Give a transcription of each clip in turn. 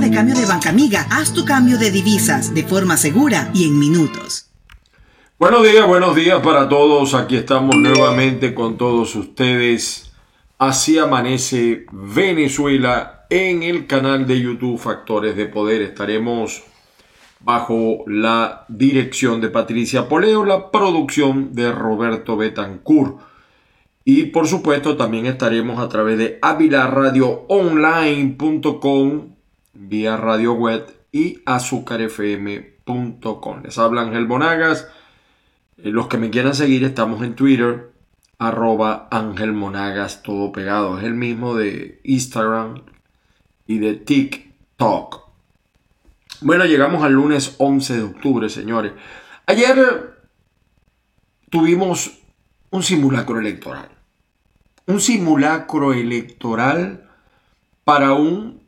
de cambio de Banca Amiga. Haz tu cambio de divisas de forma segura y en minutos. Buenos días, buenos días para todos. Aquí estamos nuevamente con todos ustedes. Así amanece Venezuela en el canal de YouTube Factores de Poder. Estaremos bajo la dirección de Patricia Poleo, la producción de Roberto Betancourt. Y por supuesto también estaremos a través de avilaradioonline.com, vía radio web y azúcarfm.com. Les habla Ángel Monagas. Eh, los que me quieran seguir estamos en Twitter, arroba Ángel Monagas, todo pegado. Es el mismo de Instagram y de TikTok. Bueno, llegamos al lunes 11 de octubre, señores. Ayer tuvimos un simulacro electoral. Un simulacro electoral para un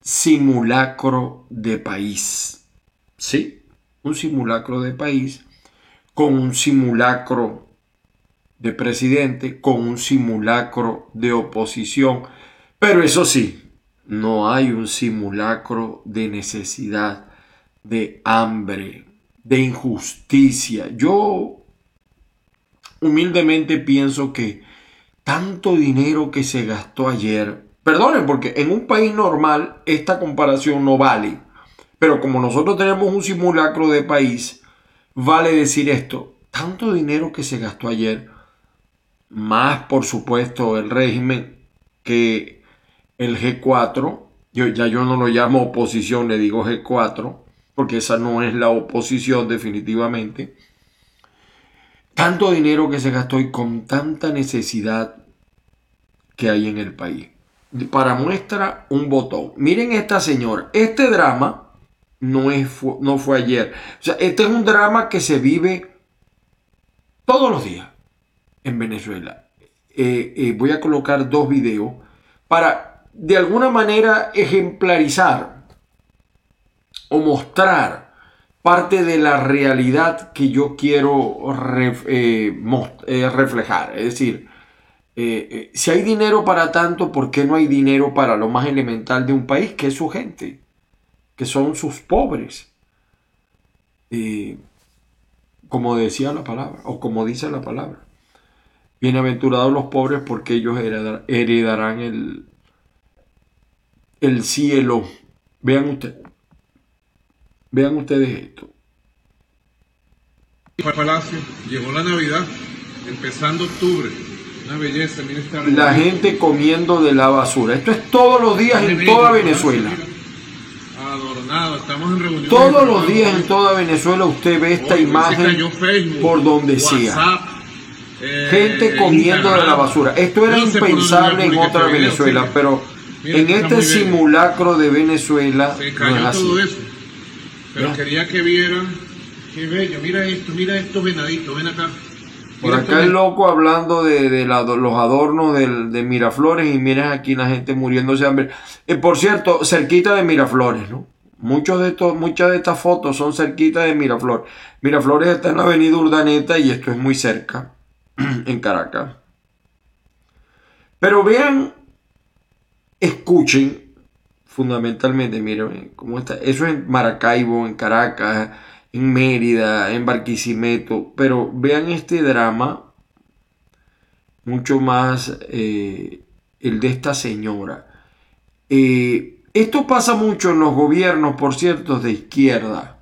simulacro de país. ¿Sí? Un simulacro de país con un simulacro de presidente, con un simulacro de oposición. Pero eso sí, no hay un simulacro de necesidad, de hambre, de injusticia. Yo humildemente pienso que tanto dinero que se gastó ayer, perdonen, porque en un país normal esta comparación no vale, pero como nosotros tenemos un simulacro de país, vale decir esto, tanto dinero que se gastó ayer, más por supuesto el régimen que el G4, yo, ya yo no lo llamo oposición, le digo G4, porque esa no es la oposición definitivamente, tanto dinero que se gastó y con tanta necesidad que hay en el país. Para muestra, un botón. Miren esta señora. Este drama no, es, no fue ayer. O sea, este es un drama que se vive todos los días en Venezuela. Eh, eh, voy a colocar dos videos para de alguna manera ejemplarizar o mostrar parte de la realidad que yo quiero eh, reflejar. Es decir, eh, si hay dinero para tanto, ¿por qué no hay dinero para lo más elemental de un país, que es su gente, que son sus pobres? como decía la palabra, o como dice la palabra. Bienaventurados los pobres porque ellos heredarán el, el cielo. Vean ustedes. Vean ustedes esto. Llegó la Navidad, empezando octubre. Una belleza, La gente comiendo de la basura. Esto es todos los días en toda Venezuela. Adornado, estamos en reunión. Todos los días en toda Venezuela usted ve esta imagen por donde sea. Eh, gente comiendo de la basura. Esto era impensable en otra Venezuela, pero en este simulacro de Venezuela no es así. Pero quería que vieran, qué bello, mira esto, mira estos venaditos, ven acá. Por acá el loco hablando de, los adornos de, Miraflores y miren aquí la gente muriéndose de hambre. Eh, por cierto, cerquita de Miraflores, ¿no? Muchos de estos, muchas de estas fotos son cerquita de Miraflores. Miraflores está en la avenida Urdaneta y esto es muy cerca, en Caracas. Pero vean, escuchen fundamentalmente, miren cómo está. Eso es en Maracaibo, en Caracas, en Mérida, en Barquisimeto. Pero vean este drama, mucho más eh, el de esta señora. Eh, esto pasa mucho en los gobiernos, por cierto, de izquierda.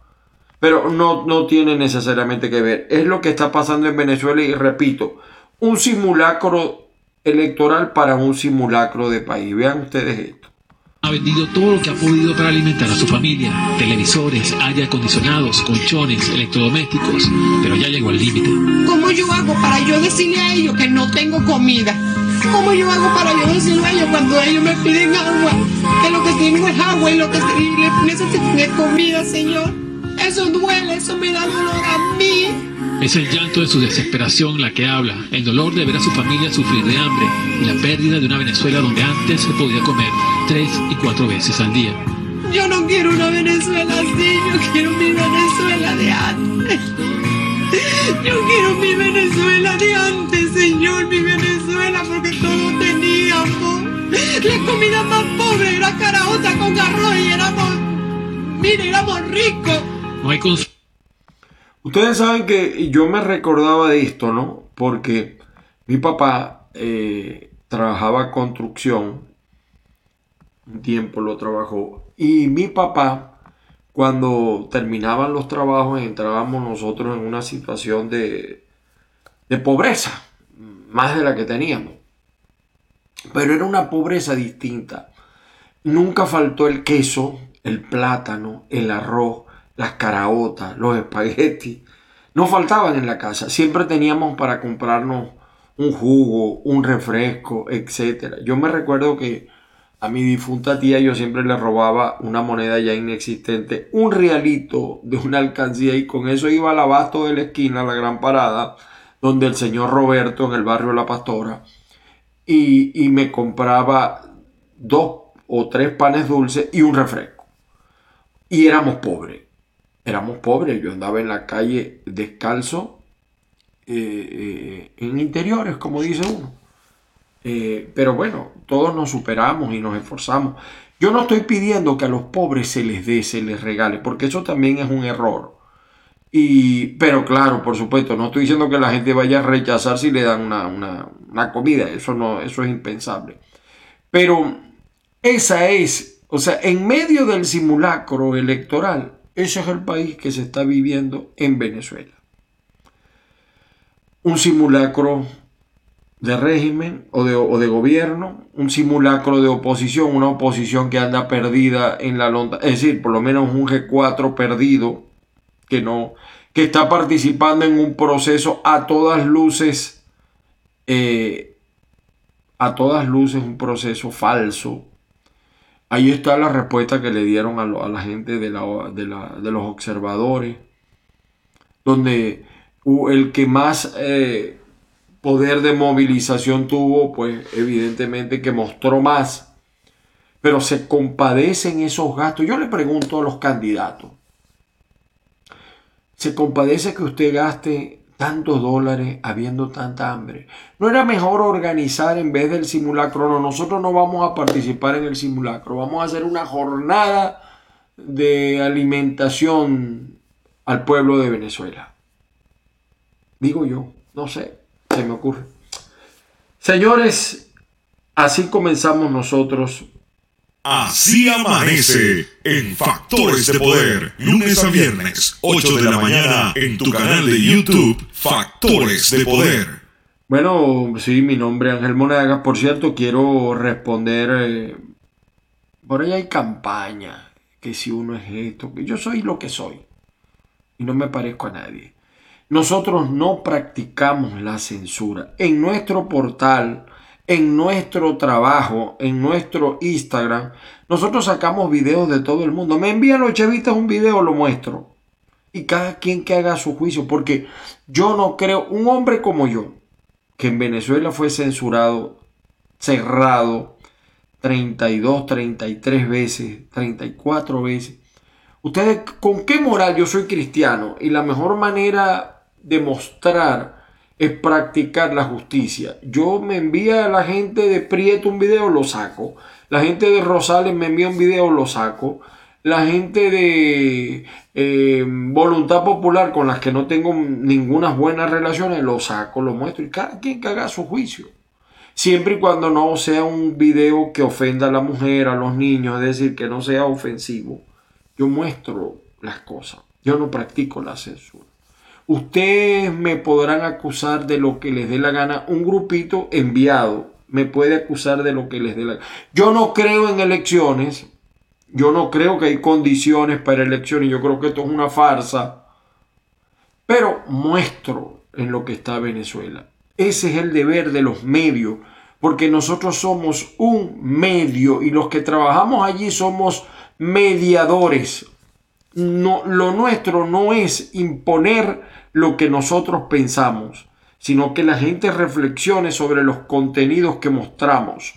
Pero no, no tiene necesariamente que ver. Es lo que está pasando en Venezuela y repito, un simulacro electoral para un simulacro de país. Vean ustedes esto ha vendido todo lo que ha podido para alimentar a su familia. Televisores, aire acondicionados, colchones, electrodomésticos. Pero ya llegó al límite. ¿Cómo yo hago para yo decirle a ellos que no tengo comida? ¿Cómo yo hago para yo decirle a ellos cuando ellos me piden agua? Que lo que tengo es agua y lo que necesito es comida, Señor. Eso duele, eso me da dolor a mí. Es el llanto de su desesperación la que habla, el dolor de ver a su familia sufrir de hambre y la pérdida de una Venezuela donde antes se podía comer tres y cuatro veces al día. Yo no quiero una Venezuela así, yo quiero mi Venezuela de antes. Yo quiero mi Venezuela de antes, Señor, mi Venezuela, porque todo teníamos. La comida más pobre era caraota con arroz y éramos Mira, éramos ricos. No hay Ustedes saben que yo me recordaba de esto, ¿no? Porque mi papá eh, trabajaba construcción, un tiempo lo trabajó, y mi papá, cuando terminaban los trabajos, entrábamos nosotros en una situación de, de pobreza, más de la que teníamos. Pero era una pobreza distinta. Nunca faltó el queso, el plátano, el arroz, las caraotas, los espaguetis. No faltaban en la casa. Siempre teníamos para comprarnos un jugo, un refresco, etc. Yo me recuerdo que a mi difunta tía yo siempre le robaba una moneda ya inexistente, un realito de una alcancía y con eso iba al abasto de la esquina, la gran parada, donde el señor Roberto en el barrio La Pastora, y, y me compraba dos o tres panes dulces y un refresco. Y éramos pobres, éramos pobres, yo andaba en la calle descalzo, eh, eh, en interiores, como dice uno. Eh, pero bueno, todos nos superamos y nos esforzamos. Yo no estoy pidiendo que a los pobres se les dé, se les regale, porque eso también es un error. Y, pero claro, por supuesto, no estoy diciendo que la gente vaya a rechazar si le dan una, una- una comida, eso, no, eso es impensable. Pero esa es, o sea, en medio del simulacro electoral, ese es el país que se está viviendo en Venezuela. Un simulacro de régimen o de, gobierno, un simulacro de oposición, una oposición que anda perdida en la lonta, es decir, por lo menos un G4 perdido, que no, que está participando en un proceso a todas luces, eh, a todas luces un proceso falso. Ahí está la respuesta que le dieron a, la gente de, los observadores, donde el que más eh, poder de movilización tuvo, pues evidentemente que mostró más, pero se compadecen esos gastos. Yo le pregunto a los candidatos, ¿se compadece que usted gaste tantos dólares habiendo tanta hambre? ¿No era mejor organizar en vez del simulacro? No, nosotros no vamos a participar en el simulacro, vamos a hacer una jornada de alimentación al pueblo de Venezuela. Digo yo, no sé, se me ocurre. Señores, así comenzamos nosotros. Así amanece en Factores de Poder, lunes a viernes, 8 de la mañana, en tu canal de YouTube, Factores de Poder. Bueno, sí, mi nombre es Ángel Monagas. Por cierto, quiero responder. eh, por ahí hay campaña. Que si uno es esto. Que yo soy lo que soy. Y no me parezco a nadie. Nosotros no practicamos la censura. En nuestro portal, en nuestro trabajo, en nuestro Instagram, nosotros sacamos videos de todo el mundo. Me envían los chavitas un video, lo muestro. Y cada quien que haga su juicio. Porque yo no creo, un hombre como yo, que en Venezuela fue censurado, cerrado 32, 33 veces, 34 veces. Ustedes, ¿con qué moral yo soy cristiano? Y la mejor manera de mostrar es practicar la justicia. Yo me envía a la gente de Prieto un video, lo saco. La gente de Rosales me envía un video, lo saco. La gente de eh, Voluntad Popular con las que no tengo ninguna buenas relaciones, lo saco, lo muestro y cada quien que haga su juicio. Siempre y cuando no sea un video que ofenda a la mujer, a los niños, es decir, que no sea ofensivo. Yo muestro las cosas. Yo no practico la censura. Ustedes me podrán acusar de lo que les dé la gana. Un grupito enviado me puede acusar de lo que les dé la gana. Yo no creo en elecciones. Yo no creo que hay condiciones para elecciones. Yo creo que esto es una farsa. Pero muestro en lo que está Venezuela. Ese es el deber de los medios. Porque nosotros somos un medio y los que trabajamos allí somos mediadores. No, lo nuestro no es imponer lo que nosotros pensamos, sino que la gente reflexione sobre los contenidos que mostramos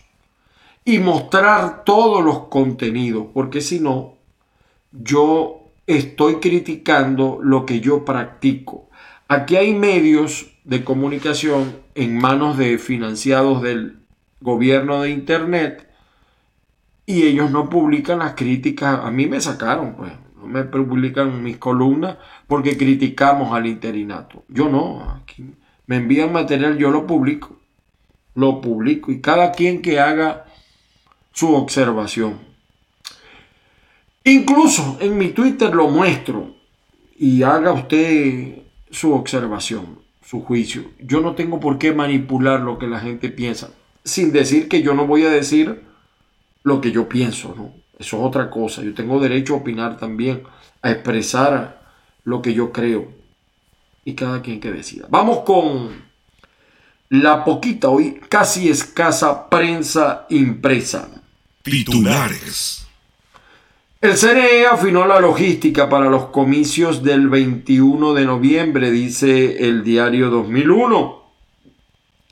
y mostrar todos los contenidos, porque si no, yo estoy criticando lo que yo practico. Aquí hay medios de comunicación en manos de financiados del gobierno de Internet y ellos no publican las críticas. A mí me sacaron, pues. Me publican mis columnas porque criticamos al interinato. Yo no, aquí me envían material, yo lo publico, lo publico y cada quien que haga su observación. Incluso en mi Twitter lo muestro y haga usted su observación, su juicio. Yo no tengo por qué manipular lo que la gente piensa, sin decir que yo no voy a decir lo que yo pienso, ¿no? Eso es otra cosa. Yo tengo derecho a opinar también, a expresar lo que yo creo. Y cada quien que decida. Vamos con la poquita, hoy casi escasa prensa impresa. Titulares. El CNE afinó la logística para los comicios del 21 de noviembre, dice el diario 2001.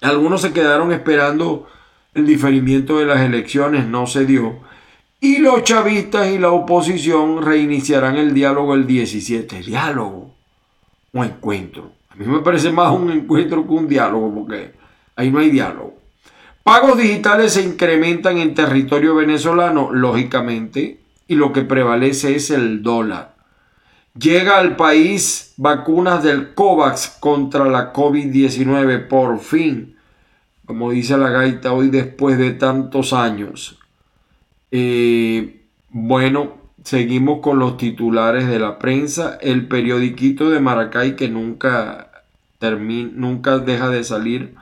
Algunos se quedaron esperando el diferimiento de las elecciones, no se dio. Y los chavistas y la oposición reiniciarán el diálogo el 17. Diálogo o encuentro. A mí me parece más un encuentro que un diálogo porque ahí no hay diálogo. Pagos digitales se incrementan en territorio venezolano, lógicamente y lo que prevalece es el dólar. Llega al país vacunas del COVAX contra la COVID-19 por fin, como dice la gaita hoy después de tantos años. Bueno, seguimos con los titulares de la prensa. El periodiquito de Maracay que nunca, nunca deja de salir.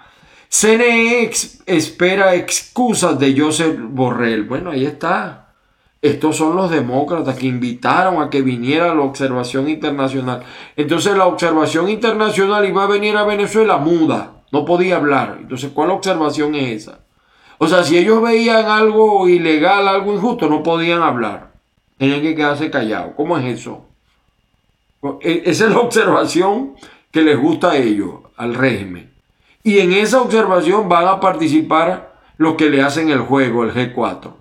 CNE espera excusas de Joseph Borrell. Bueno, ahí está. Estos son los demócratas que invitaron a que viniera la observación internacional. Entonces la observación internacional iba a venir a Venezuela muda, no podía hablar. Entonces, ¿cuál observación es esa? O sea, si ellos veían algo ilegal, algo injusto, no podían hablar. Tenían que quedarse callados. ¿Cómo es eso? E, esa es la observación que les gusta a ellos, al régimen. Y en esa observación van a participar los que le hacen el juego, el G4.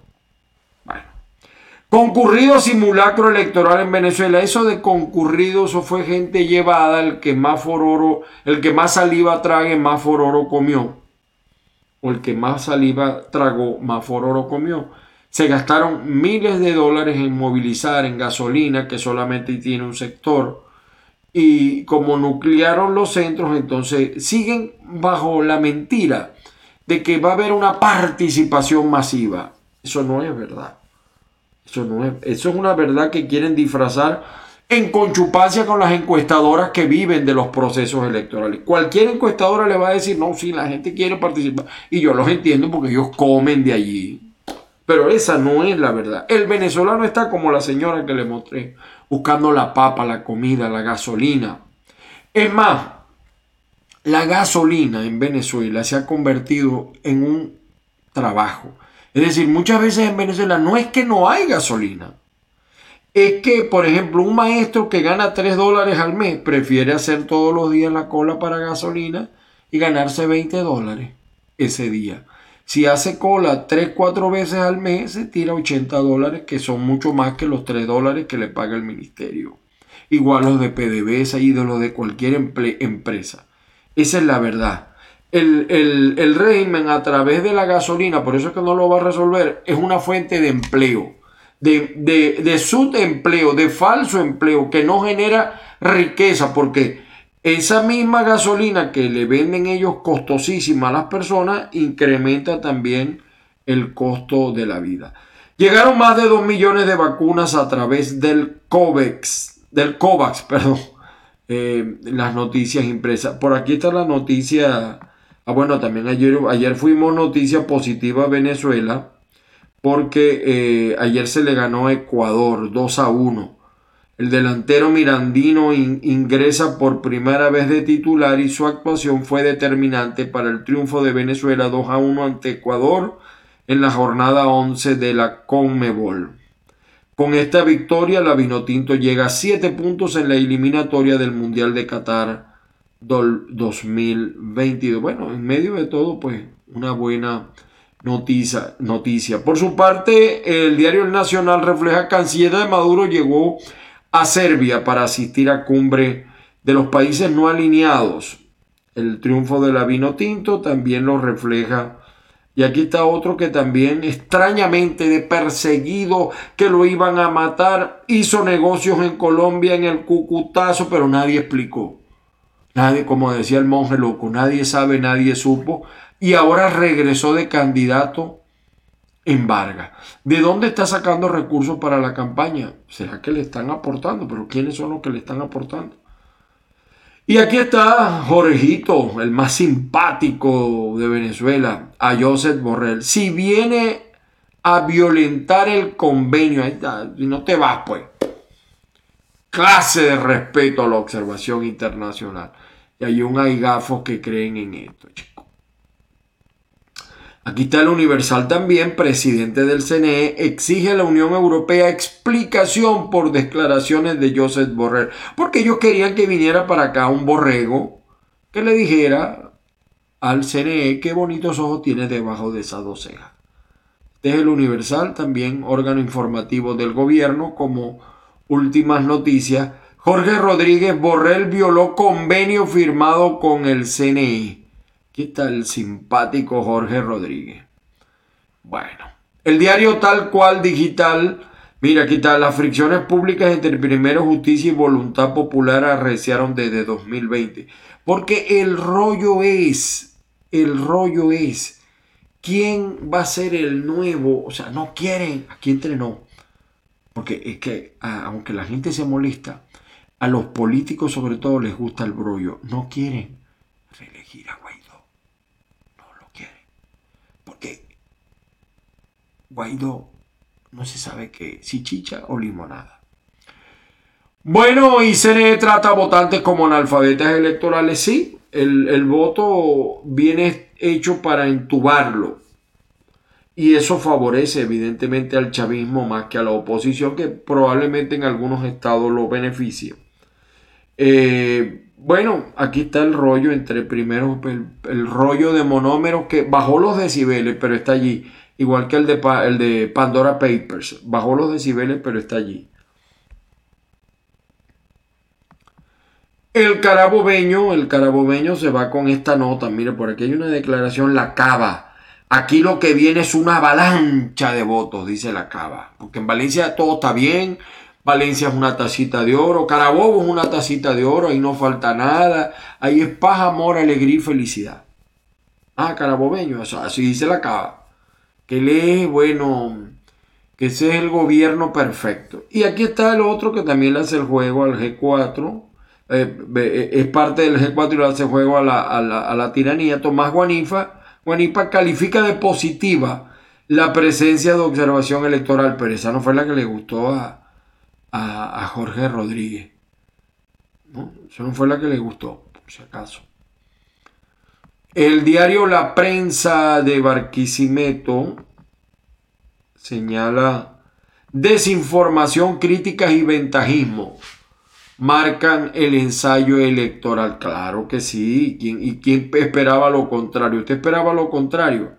Concurrido simulacro electoral en Venezuela. Eso de concurrido, eso fue gente llevada, el que más fororo, el que más saliva trague, más fororo comió. El que más saliva tragó, más fororo comió. Se gastaron miles de dólares en movilizar, en gasolina, que solamente tiene un sector. Y como nuclearon los centros, entonces siguen bajo la mentira de que va a haber una participación masiva. Eso no es verdad. Eso, no es, eso es una verdad que quieren disfrazar en conchupancia con las encuestadoras que viven de los procesos electorales. Cualquier encuestadora le va a decir, no, sí, la gente quiere participar. Y yo los entiendo porque ellos comen de allí. Pero esa no es la verdad. El venezolano está como la señora que le mostré, buscando la papa, la comida, la gasolina. Es más, la gasolina en Venezuela se ha convertido en un trabajo. Es decir, muchas veces en Venezuela no es que no hay gasolina. Es que, por ejemplo, un maestro que gana 3 dólares al mes prefiere hacer todos los días la cola para gasolina y ganarse 20 dólares ese día. Si hace cola 3, 4 veces al mes, se tira 80 dólares, que son mucho más que los 3 dólares que le paga el ministerio. Igual los de PDVSA y de los de cualquier empresa. Esa es la verdad el, régimen a través de la gasolina, por eso es que no lo va a resolver, es una fuente de empleo, de, de, de subempleo, de falso empleo, que no genera riqueza, porque esa misma gasolina que le venden ellos costosísima a las personas, incrementa también el costo de la vida. Llegaron más de 2 millones de vacunas a través del COVAX, del COVAX, perdón, eh, las noticias impresas. Por aquí está la noticia Ah, bueno, también ayer, ayer fuimos noticia positiva Venezuela porque eh, ayer se le ganó Ecuador 2 a 1. El delantero mirandino ingresa por primera vez de titular y su actuación fue determinante para el triunfo de Venezuela 2 a 1 ante Ecuador en la jornada 11 de la Conmebol. Con esta victoria, la Vinotinto llega a 7 puntos en la eliminatoria del Mundial de Qatar 2022. Bueno, en medio de todo, pues una buena noticia. noticia. Por su parte, el diario El Nacional refleja Canciller de Maduro llegó a Serbia para asistir a cumbre de los países no alineados. El triunfo de la vino tinto también lo refleja Y aquí está otro que también extrañamente de perseguido que lo iban a matar, hizo negocios en Colombia en el Cucutazo, pero nadie explicó. Nadie, como decía el monje loco, nadie sabe, nadie supo. Y ahora regresó de candidato en Vargas. ¿De dónde está sacando recursos para la campaña? ¿Será que le están aportando? Pero ¿quiénes son los que le están aportando? Y aquí está Jorgito, el más simpático de Venezuela, a Joseph Borrell. Si viene a violentar el convenio, ahí está, no te vas pues. Clase de respeto a la observación internacional. Y hay un hay gafos que creen en esto. Aquí está el Universal también, presidente del CNE, exige a la Unión Europea explicación por declaraciones de Joseph Borrell, porque ellos querían que viniera para acá un borrego que le dijera al CNE qué bonitos ojos tiene debajo de esas dos. Este es el Universal, también órgano informativo del gobierno, como últimas noticias. Jorge Rodríguez Borrell violó convenio firmado con el CNE. Aquí está el simpático Jorge Rodríguez. Bueno, el diario tal cual digital. Mira, aquí está. Las fricciones públicas entre primero justicia y voluntad popular arreciaron desde 2020. Porque el rollo es, el rollo es, ¿quién va a ser el nuevo? O sea, no quieren, aquí entrenó. Porque es que, aunque la gente se molesta, a los políticos sobre todo les gusta el brollo. No quieren reelegir a Guaidó no se sabe qué, si chicha o limonada. Bueno, y se trata a votantes como analfabetas electorales, sí. El, el voto viene hecho para entubarlo. Y eso favorece evidentemente al chavismo más que a la oposición, que probablemente en algunos estados lo beneficie. Eh, bueno, aquí está el rollo entre primero, el, el rollo de monómeros que bajó los decibeles, pero está allí igual que el de, el de Pandora Papers. Bajó los decibeles, pero está allí. El carabobeño, el carabobeño se va con esta nota. Mire, por aquí hay una declaración, la cava. Aquí lo que viene es una avalancha de votos, dice la cava. Porque en Valencia todo está bien. Valencia es una tacita de oro. Carabobo es una tacita de oro. Ahí no falta nada. Ahí es paz, amor, alegría y felicidad. Ah, carabobeño, así dice la cava que lee, bueno, que ese es el gobierno perfecto. Y aquí está el otro que también le hace el juego al G4, eh, eh, es parte del G4 y le hace juego a la, tiranía. Tomás Guanifa, califica de positiva la presencia de observación electoral, pero esa no fue la que le gustó a, Jorge Rodríguez. ¿no? Esa no fue la que le gustó, por si acaso. El diario La Prensa de Barquisimeto señala desinformación, críticas y ventajismo. Marcan el ensayo electoral. Claro que sí. ¿Y quién esperaba lo contrario? ¿Usted esperaba lo contrario?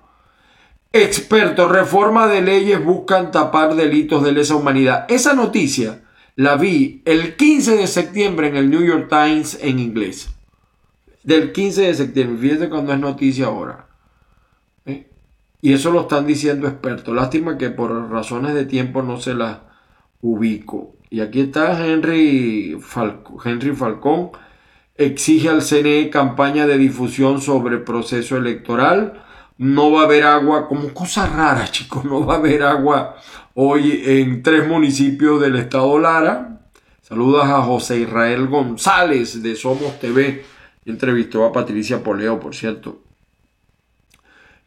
Expertos, reforma de leyes buscan tapar delitos de lesa humanidad. Esa noticia la vi el 15 de septiembre en el New York Times en inglés del 15 de septiembre. Fíjense cuando es noticia ahora. ¿eh? Y eso lo están diciendo expertos. Lástima que por razones de tiempo no se las ubico. Y aquí está Henry, Henry Falcón. Exige al CNE campaña de difusión sobre proceso electoral. No va a haber agua, como cosa rara, chicos. No va a haber agua hoy en tres municipios del estado Lara. Saludos a José Israel González de Somos TV entrevistó a Patricia Poleo, por cierto.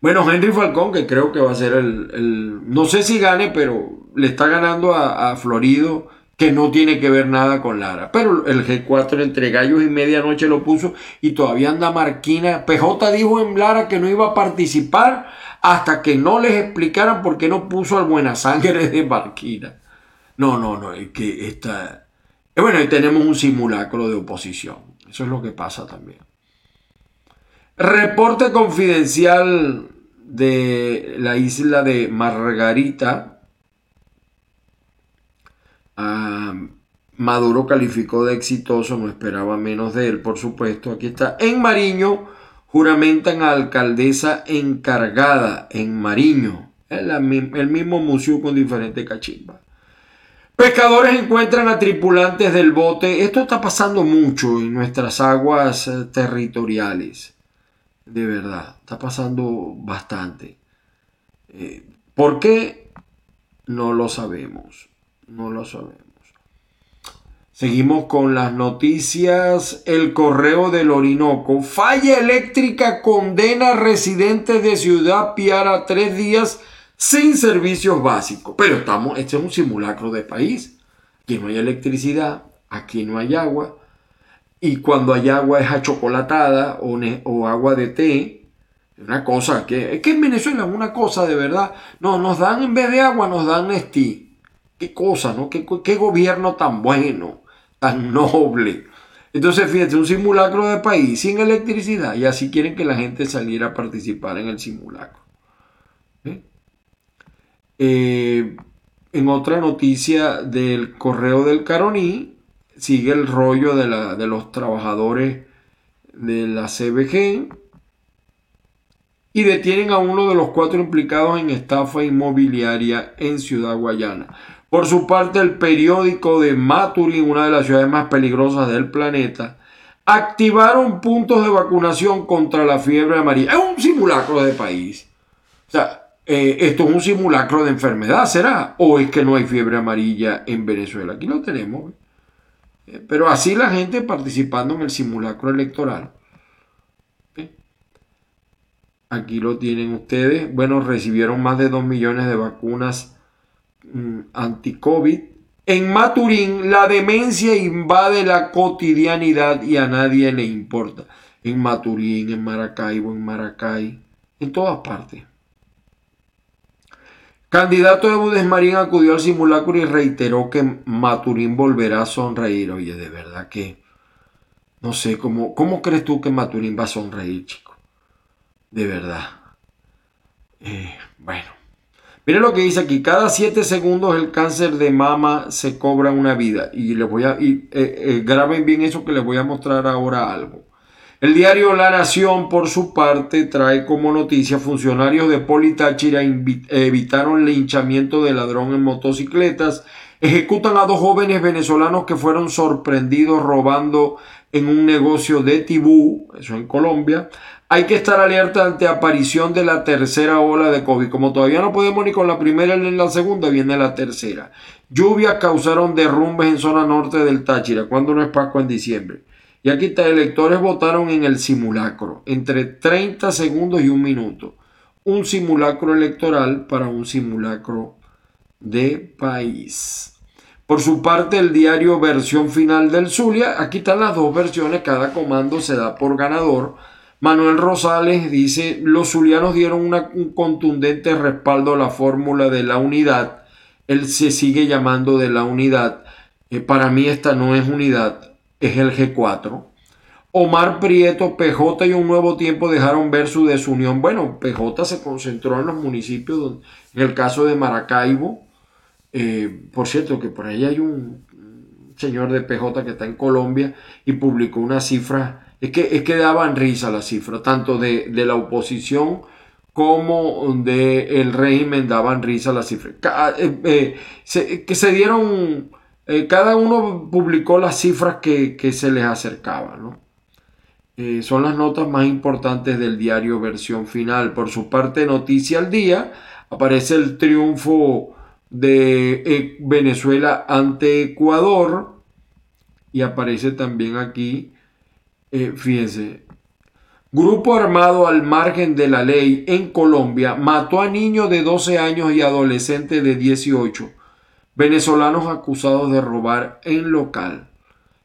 Bueno, Henry Falcón, que creo que va a ser el, no sé si gane, pero le está ganando a, Florido, que no tiene que ver nada con Lara. Pero el G4 entre gallos y medianoche lo puso y todavía anda Marquina. PJ dijo en Lara que no iba a participar hasta que no les explicaran por qué no puso al Buena Sangre de Marquina. No, no, no, es que está... Bueno, ahí tenemos un simulacro de oposición. Eso es lo que pasa también. Reporte confidencial de la isla de Margarita. Ah, Maduro calificó de exitoso, no esperaba menos de él, por supuesto. Aquí está. En Mariño, juramentan a alcaldesa encargada en Mariño, el, mismo museo con diferentes cachimbas. Pescadores encuentran a tripulantes del bote. Esto está pasando mucho en nuestras aguas eh, territoriales. De verdad, está pasando bastante. Eh, ¿Por qué? No lo sabemos. No lo sabemos. Seguimos con las noticias. El correo del Orinoco. Falla eléctrica condena a residentes de Ciudad Piara tres días sin servicios básicos. Pero estamos, este es un simulacro de país. Aquí no hay electricidad, aquí no hay agua. Y cuando hay agua es achocolatada o, o agua de té. Una cosa que es que en Venezuela es una cosa de verdad. No, nos dan en vez de agua, nos dan Nestí. Qué cosa, ¿no? Qué, gobierno tan bueno tan noble. Entonces, fíjate, un simulacro de país sin electricidad y así quieren que la gente saliera a participar en el simulacro. Eh, en otra noticia del correo del Caroní, sigue el rollo de, la, de los trabajadores de la CBG y detienen a uno de los cuatro implicados en estafa inmobiliaria en Ciudad Guayana. Por su parte, el periódico de Maturín, una de las ciudades más peligrosas del planeta, activaron puntos de vacunación contra la fiebre amarilla. Es un simulacro de país. O sea, eh, esto es un simulacro de enfermedad, ¿será? ¿O es que no hay fiebre amarilla en Venezuela? Aquí lo tenemos. Eh, pero así la gente participando en el simulacro electoral. Eh, aquí lo tienen ustedes. Bueno, recibieron más de 2 millones de vacunas Mm, anti-COVID. En Maturín la demencia invade la cotidianidad y a nadie le importa. En Maturín, en Maracaibo, en Maracay, en todas partes. Candidato de Budesmarín acudió al simulacro y reiteró que Maturín volverá a sonreír. Oye, de verdad que no sé cómo, cómo crees tú que Maturín va a sonreír, chico. De verdad. Eh, bueno. Miren lo que dice aquí, cada 7 segundos el cáncer de mama se cobra una vida. Y les voy a, eh, eh, graben bien eso que les voy a mostrar ahora algo. El diario La Nación, por su parte, trae como noticia funcionarios de Politáchira evitaron linchamiento de ladrón en motocicletas, ejecutan a dos jóvenes venezolanos que fueron sorprendidos robando en un negocio de Tibú, eso en Colombia, hay que estar alerta ante aparición de la tercera ola de COVID. Como todavía no podemos ni con la primera ni la segunda, viene la tercera. Lluvias causaron derrumbes en zona norte del Táchira, cuando no es Pascua en diciembre. Y aquí está, electores votaron en el simulacro, entre 30 segundos y un minuto. Un simulacro electoral para un simulacro de país. Por su parte, el diario versión final del Zulia, aquí están las dos versiones, cada comando se da por ganador Manuel Rosales dice, los zulianos dieron un contundente respaldo a la fórmula de la unidad. Él se sigue llamando de la unidad. Eh, para mí esta no es unidad, es el G4. Omar Prieto, PJ y un nuevo tiempo dejaron ver su desunión. Bueno, PJ se concentró en los municipios, en el caso de Maracaibo. Eh, por cierto, que por ahí hay un señor de PJ que está en Colombia y publicó una cifra es que, es que daban risa las cifras, tanto de, la oposición como del régimen daban risa las cifras. Eh, eh, que se dieron, eh, cada uno publicó las cifras que, se les acercaban. son las notas más importantes del diario versión final. Por su parte, Noticia al Día, aparece el triunfo de Venezuela ante Ecuador y aparece también aquí eh, fíjense, grupo armado al margen de la ley en Colombia mató a niños de 12 años y adolescentes de 18, venezolanos acusados de robar en local.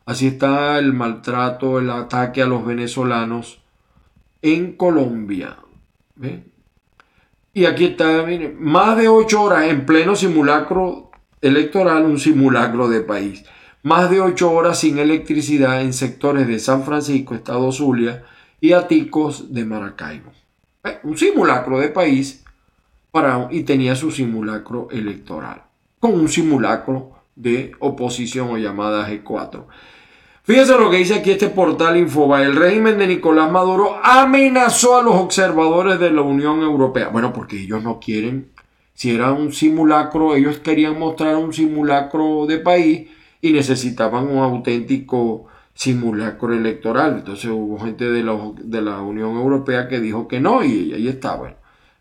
Así está el maltrato, el ataque a los venezolanos en Colombia. Y aquí está, miren, más de 8 horas en pleno simulacro electoral, un simulacro de país más de ocho horas sin electricidad en sectores de San Francisco, Estado Zulia y Aticos de Maracaibo. Un simulacro de país para, y tenía su simulacro electoral, con un simulacro de oposición o llamada G4. Fíjense lo que dice aquí este portal Infoba. El régimen de Nicolás Maduro amenazó a los observadores de la Unión Europea. Bueno, porque ellos no quieren, si era un simulacro, ellos querían mostrar un simulacro de país y necesitaban un auténtico simulacro electoral. Entonces hubo gente de la, de la Unión Europea que dijo que no y ahí está. Bueno,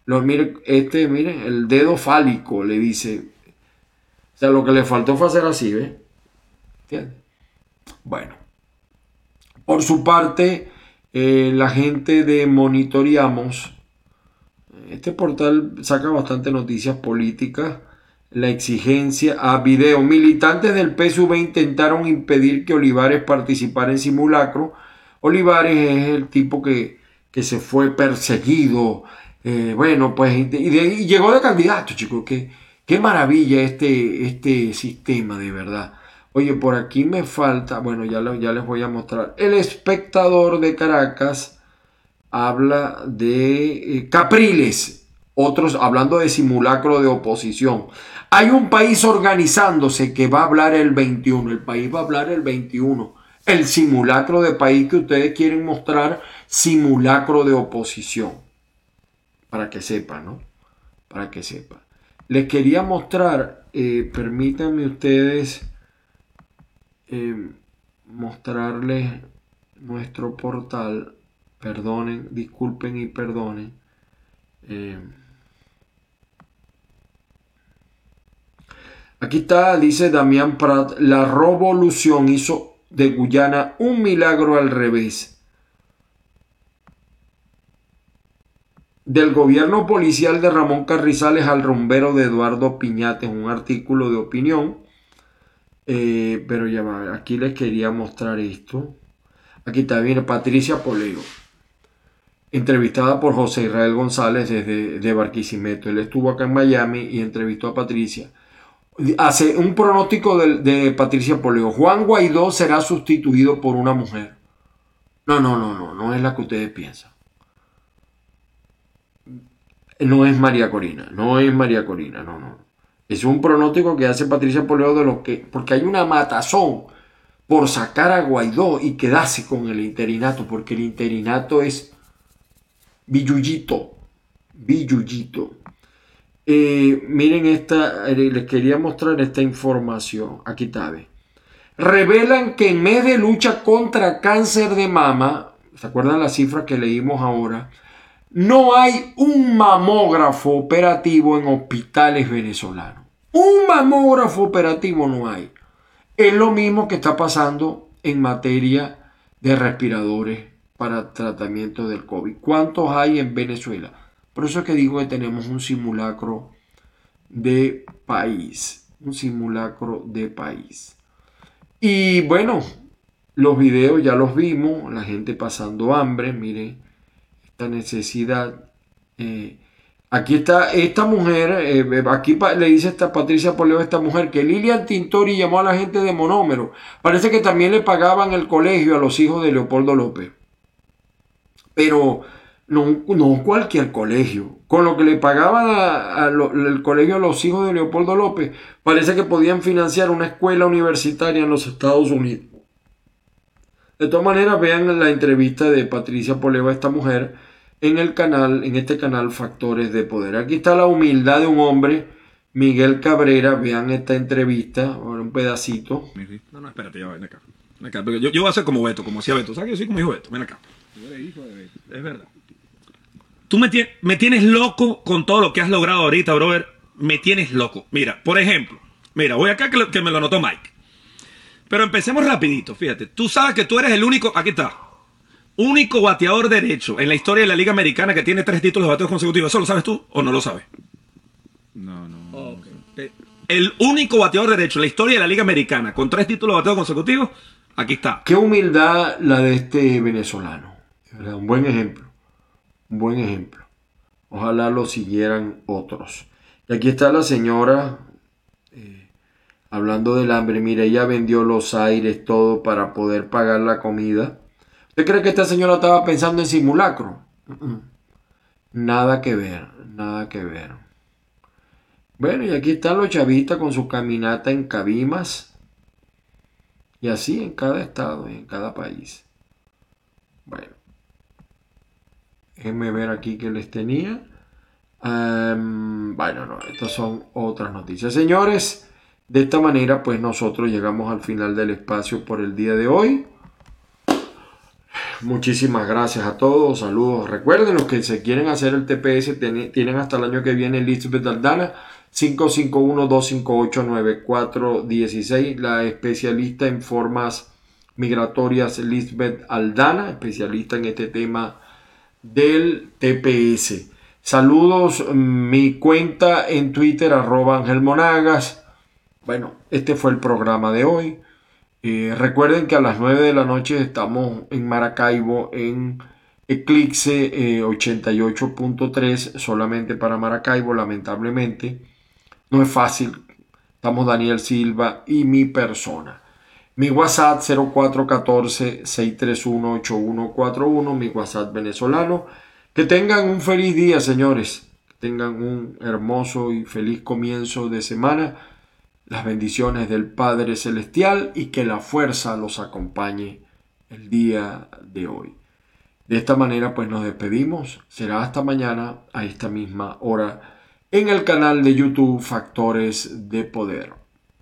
lo, mire, este, miren, el dedo fálico le dice. O sea, lo que le faltó fue hacer así, ¿ves? ¿Entiendes? Bueno, por su parte, eh, la gente de Monitoreamos, este portal saca bastante noticias políticas, la exigencia a video. Militantes del PSV intentaron impedir que Olivares participara en simulacro. Olivares es el tipo que, se fue perseguido. Eh, bueno, pues y, llegó de candidato, chicos. Qué, qué maravilla este, este sistema, de verdad. Oye, por aquí me falta, bueno, ya, ya les voy a mostrar. El espectador de Caracas habla de eh, Capriles, otros hablando de simulacro de oposición. Hay un país organizándose que va a hablar el 21, el país va a hablar el 21. El simulacro de país que ustedes quieren mostrar, simulacro de oposición. Para que sepan, ¿no? Para que sepan. Les quería mostrar, eh, permítanme ustedes eh, mostrarles nuestro portal. Perdonen, disculpen y perdonen. Eh, aquí está, dice Damián Prat, la revolución hizo de Guyana un milagro al revés. Del gobierno policial de Ramón Carrizales al rumbero de Eduardo Piñate, un artículo de opinión eh, pero ya va, aquí les quería mostrar esto. Aquí está, viene Patricia Poleo, entrevistada por José Israel González desde de Barquisimeto. Él estuvo acá en Miami y entrevistó a Patricia. Hace un pronóstico de, de Patricia Poleo. Juan Guaidó será sustituido por una mujer. No, no, no, no, no es la que ustedes piensan. No es María Corina, no es María Corina, no, no. Es un pronóstico que hace Patricia Poleo de lo que, porque hay una matazón por sacar a Guaidó y quedarse con el interinato, porque el interinato es billuyito, billuyito. Eh, miren esta, eh, les quería mostrar esta información, aquí está, Revelan que en mes de lucha contra cáncer de mama, ¿se acuerdan la cifra que leímos ahora? No hay un mamógrafo operativo en hospitales venezolanos. Un mamógrafo operativo no hay. Es lo mismo que está pasando en materia de respiradores para tratamiento del COVID. ¿Cuántos hay en Venezuela? Por eso es que digo que tenemos un simulacro de país. Un simulacro de país. Y bueno, los videos ya los vimos, la gente pasando hambre, miren necesidad. Eh, aquí está esta mujer, eh, aquí le dice esta Patricia Poleo a esta mujer que Lilian Tintori llamó a la gente de monómero. Parece que también le pagaban el colegio a los hijos de Leopoldo López. Pero no, no cualquier colegio. Con lo que le pagaban el colegio a los hijos de Leopoldo López, parece que podían financiar una escuela universitaria en los Estados Unidos. De todas maneras, vean la entrevista de Patricia Poleva, esta mujer, en el canal, en este canal Factores de Poder. Aquí está la humildad de un hombre, Miguel Cabrera. Vean esta entrevista, un pedacito. No, no, espérate, ya ven acá. Yo, yo, voy a ser como Beto, como decía Beto. ¿Sabes que yo soy como hijo de Beto? Ven acá. Es verdad. Tú me, me tienes loco con todo lo que has logrado ahorita, brother. Me tienes loco. Mira, por ejemplo, mira, voy acá que, que me lo anotó Mike. Pero empecemos rapidito, fíjate. Tú sabes que tú eres el único, aquí está, único bateador derecho en la historia de la Liga Americana que tiene tres títulos de bateos consecutivos. ¿Eso lo sabes tú o no lo sabes? No, no. El único bateador derecho en la historia de la Liga Americana con tres títulos de bateos consecutivos, aquí está. Qué humildad la de este venezolano. Un buen ejemplo. Un buen ejemplo. Ojalá lo siguieran otros. Y aquí está la señora hablando del hambre, mire, ella vendió los aires, todo para poder pagar la comida. ¿Usted cree que esta señora estaba pensando en simulacro? Nada que ver, nada que ver. Bueno, y aquí están los chavistas con su caminata en Cabimas. Y así en cada estado y en cada país. Bueno. Déjenme ver aquí que les tenía. Em, bueno, no, estas son otras noticias. Señores, de esta manera pues nosotros llegamos al final del espacio por el día de hoy. Muchísimas gracias a todos, saludos. Recuerden los que se quieren hacer el TPS tienen hasta el año que viene Elizabeth Aldana 551-258-9416, la especialista en formas migratorias Lisbeth Aldana, especialista en este tema del TPS. Saludos, mi cuenta en Twitter, arroba Ángel Monagas. Bueno, este fue el programa de hoy. Eh, recuerden que a las 9 de la noche estamos en Maracaibo en Eclipse 88.3, eh, solamente para Maracaibo, lamentablemente. No es fácil. Estamos Daniel Silva y mi persona. Mi WhatsApp 0414-631-8141, mi WhatsApp venezolano. Que tengan un feliz día, señores. Que tengan un hermoso y feliz comienzo de semana. Las bendiciones del Padre Celestial y que la fuerza los acompañe el día de hoy. De esta manera pues nos despedimos. Será hasta mañana a esta misma hora en el canal de YouTube Factores de Poder.